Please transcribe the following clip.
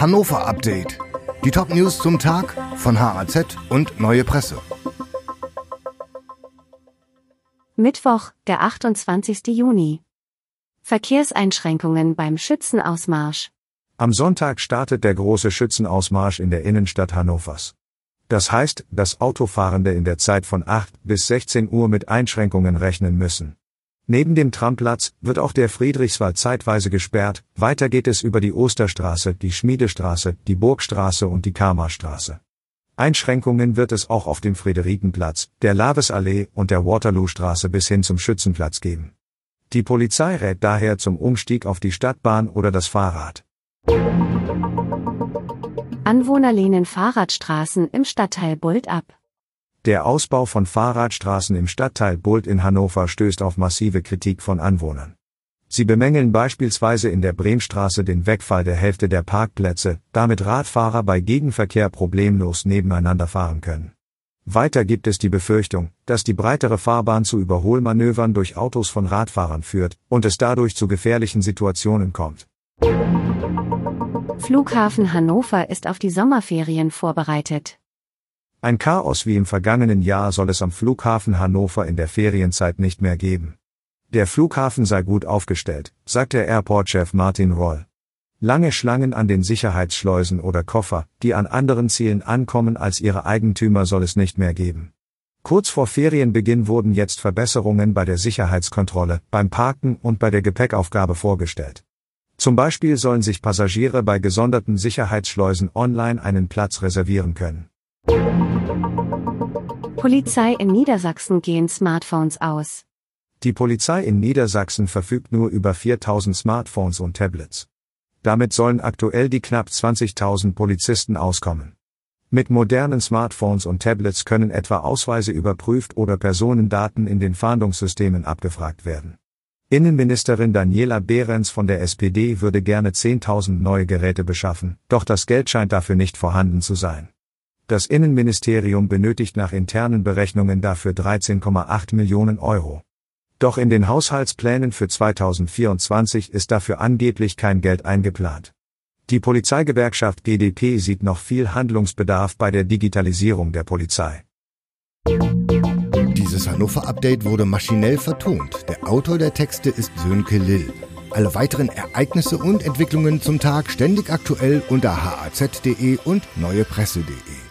Hannover Update. Die Top-News zum Tag von HAZ und Neue Presse. Mittwoch, der 28. Juni. Verkehrseinschränkungen beim Schützenausmarsch. Am Sonntag startet der große Schützenausmarsch in der Innenstadt Hannovers. Das heißt, dass Autofahrende in der Zeit von 8 bis 16 Uhr mit Einschränkungen rechnen müssen. Neben dem Tramplatz wird auch der Friedrichswald zeitweise gesperrt, weiter geht es über die Osterstraße, die Schmiedestraße, die Burgstraße und die Karmarstraße. Einschränkungen wird es auch auf dem Friederikenplatz, der Lavesallee und der Waterloostraße bis hin zum Schützenplatz geben. Die Polizei rät daher zum Umstieg auf die Stadtbahn oder das Fahrrad. Anwohner lehnen Fahrradstraßen im Stadtteil Bult ab. Der Ausbau von Fahrradstraßen im Stadtteil Bult in Hannover stößt auf massive Kritik von Anwohnern. Sie bemängeln beispielsweise in der Bremstraße den Wegfall der Hälfte der Parkplätze, damit Radfahrer bei Gegenverkehr problemlos nebeneinander fahren können. Weiter gibt es die Befürchtung, dass die breitere Fahrbahn zu Überholmanövern durch Autos von Radfahrern führt und es dadurch zu gefährlichen Situationen kommt. Flughafen Hannover ist auf die Sommerferien vorbereitet. Ein Chaos wie im vergangenen Jahr soll es am Flughafen Hannover in der Ferienzeit nicht mehr geben. Der Flughafen sei gut aufgestellt, sagt der Airport-Chef Martin Roll. Lange Schlangen an den Sicherheitsschleusen oder Koffer, die an anderen Zielen ankommen als ihre Eigentümer soll es nicht mehr geben. Kurz vor Ferienbeginn wurden jetzt Verbesserungen bei der Sicherheitskontrolle, beim Parken und bei der Gepäckaufgabe vorgestellt. Zum Beispiel sollen sich Passagiere bei gesonderten Sicherheitsschleusen online einen Platz reservieren können. Polizei in Niedersachsen gehen Smartphones aus. Die Polizei in Niedersachsen verfügt nur über 4000 Smartphones und Tablets. Damit sollen aktuell die knapp 20.000 Polizisten auskommen. Mit modernen Smartphones und Tablets können etwa Ausweise überprüft oder Personendaten in den Fahndungssystemen abgefragt werden. Innenministerin Daniela Behrens von der SPD würde gerne 10.000 neue Geräte beschaffen, doch das Geld scheint dafür nicht vorhanden zu sein. Das Innenministerium benötigt nach internen Berechnungen dafür 13,8 Millionen Euro. Doch in den Haushaltsplänen für 2024 ist dafür angeblich kein Geld eingeplant. Die Polizeigewerkschaft GdP sieht noch viel Handlungsbedarf bei der Digitalisierung der Polizei. Dieses Hannover Update wurde maschinell vertont. Der Autor der Texte ist Sönke Lill. Alle weiteren Ereignisse und Entwicklungen zum Tag ständig aktuell unter haz.de und neuepresse.de.